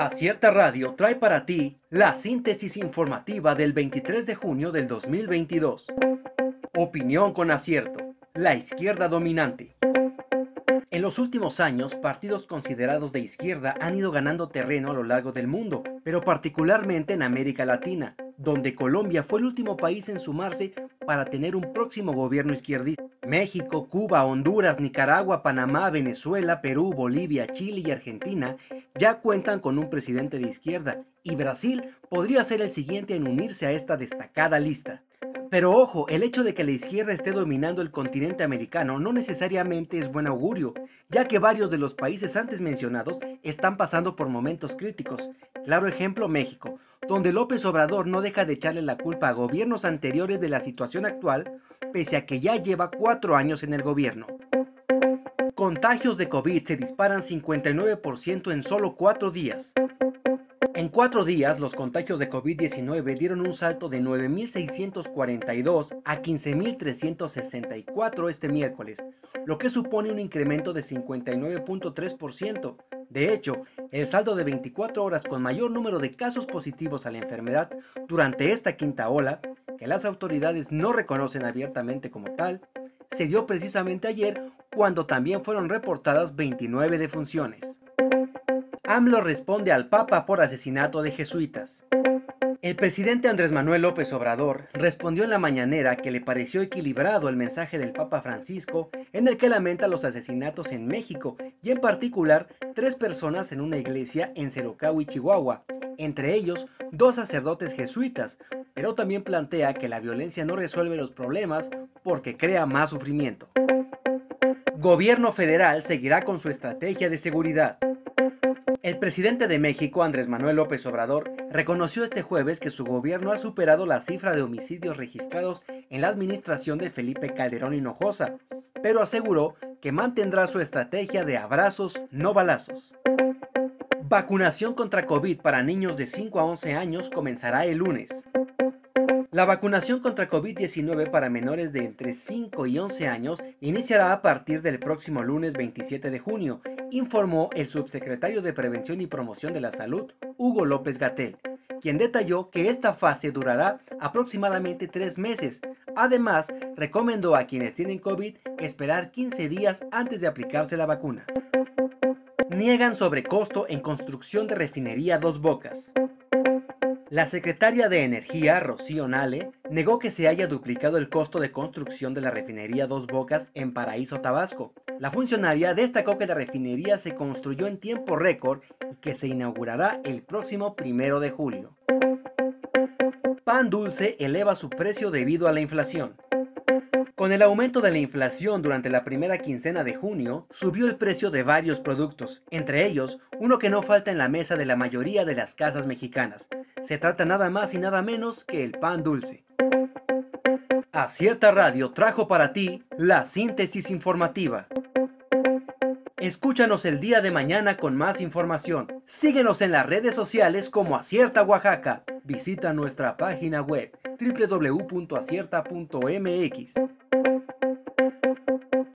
Acierta Radio trae para ti la síntesis informativa del 23 de junio del 2022. Opinión con acierto. La izquierda dominante. En los últimos años, partidos considerados de izquierda han ido ganando terreno a lo largo del mundo, pero particularmente en América Latina, donde Colombia fue el último país en sumarse para tener un próximo gobierno izquierdista. México, Cuba, Honduras, Nicaragua, Panamá, Venezuela, Perú, Bolivia, Chile y Argentina ya cuentan con un presidente de izquierda y Brasil podría ser el siguiente en unirse a esta destacada lista. Pero ojo, el hecho de que la izquierda esté dominando el continente americano no necesariamente es buen augurio, ya que varios de los países antes mencionados están pasando por momentos críticos. Claro ejemplo México, donde López Obrador no deja de echarle la culpa a gobiernos anteriores de la situación actual, pese a que ya lleva cuatro años en el gobierno. Contagios de COVID se disparan 59% en solo cuatro días. En cuatro días, los contagios de COVID-19 dieron un salto de 9.642 a 15.364 este miércoles, lo que supone un incremento de 59.3%. De hecho, el saldo de 24 horas con mayor número de casos positivos a la enfermedad durante esta quinta ola, que las autoridades no reconocen abiertamente como tal, se dio precisamente ayer cuando también fueron reportadas 29 defunciones. AMLO responde al Papa por asesinato de jesuitas. El presidente Andrés Manuel López Obrador respondió en la mañanera que le pareció equilibrado el mensaje del Papa Francisco en el que lamenta los asesinatos en México y en particular tres personas en una iglesia en y Chihuahua, entre ellos dos sacerdotes jesuitas, pero también plantea que la violencia no resuelve los problemas porque crea más sufrimiento. Gobierno federal seguirá con su estrategia de seguridad. El presidente de México, Andrés Manuel López Obrador, reconoció este jueves que su gobierno ha superado la cifra de homicidios registrados en la administración de Felipe Calderón Hinojosa, pero aseguró que mantendrá su estrategia de abrazos, no balazos. Vacunación contra COVID para niños de 5 a 11 años comenzará el lunes. La vacunación contra COVID-19 para menores de entre 5 y 11 años iniciará a partir del próximo lunes 27 de junio, informó el subsecretario de Prevención y Promoción de la Salud, Hugo López Gatel, quien detalló que esta fase durará aproximadamente tres meses. Además, recomendó a quienes tienen COVID esperar 15 días antes de aplicarse la vacuna. Niegan sobrecosto en construcción de refinería Dos Bocas. La secretaria de Energía, Rocío Nale, negó que se haya duplicado el costo de construcción de la refinería Dos Bocas en Paraíso, Tabasco. La funcionaria destacó que la refinería se construyó en tiempo récord y que se inaugurará el próximo primero de julio. Pan dulce eleva su precio debido a la inflación. Con el aumento de la inflación durante la primera quincena de junio, subió el precio de varios productos, entre ellos uno que no falta en la mesa de la mayoría de las casas mexicanas, se trata nada más y nada menos que el pan dulce. Acierta Radio trajo para ti la síntesis informativa. Escúchanos el día de mañana con más información. Síguenos en las redes sociales como Acierta Oaxaca. Visita nuestra página web www.acierta.mx.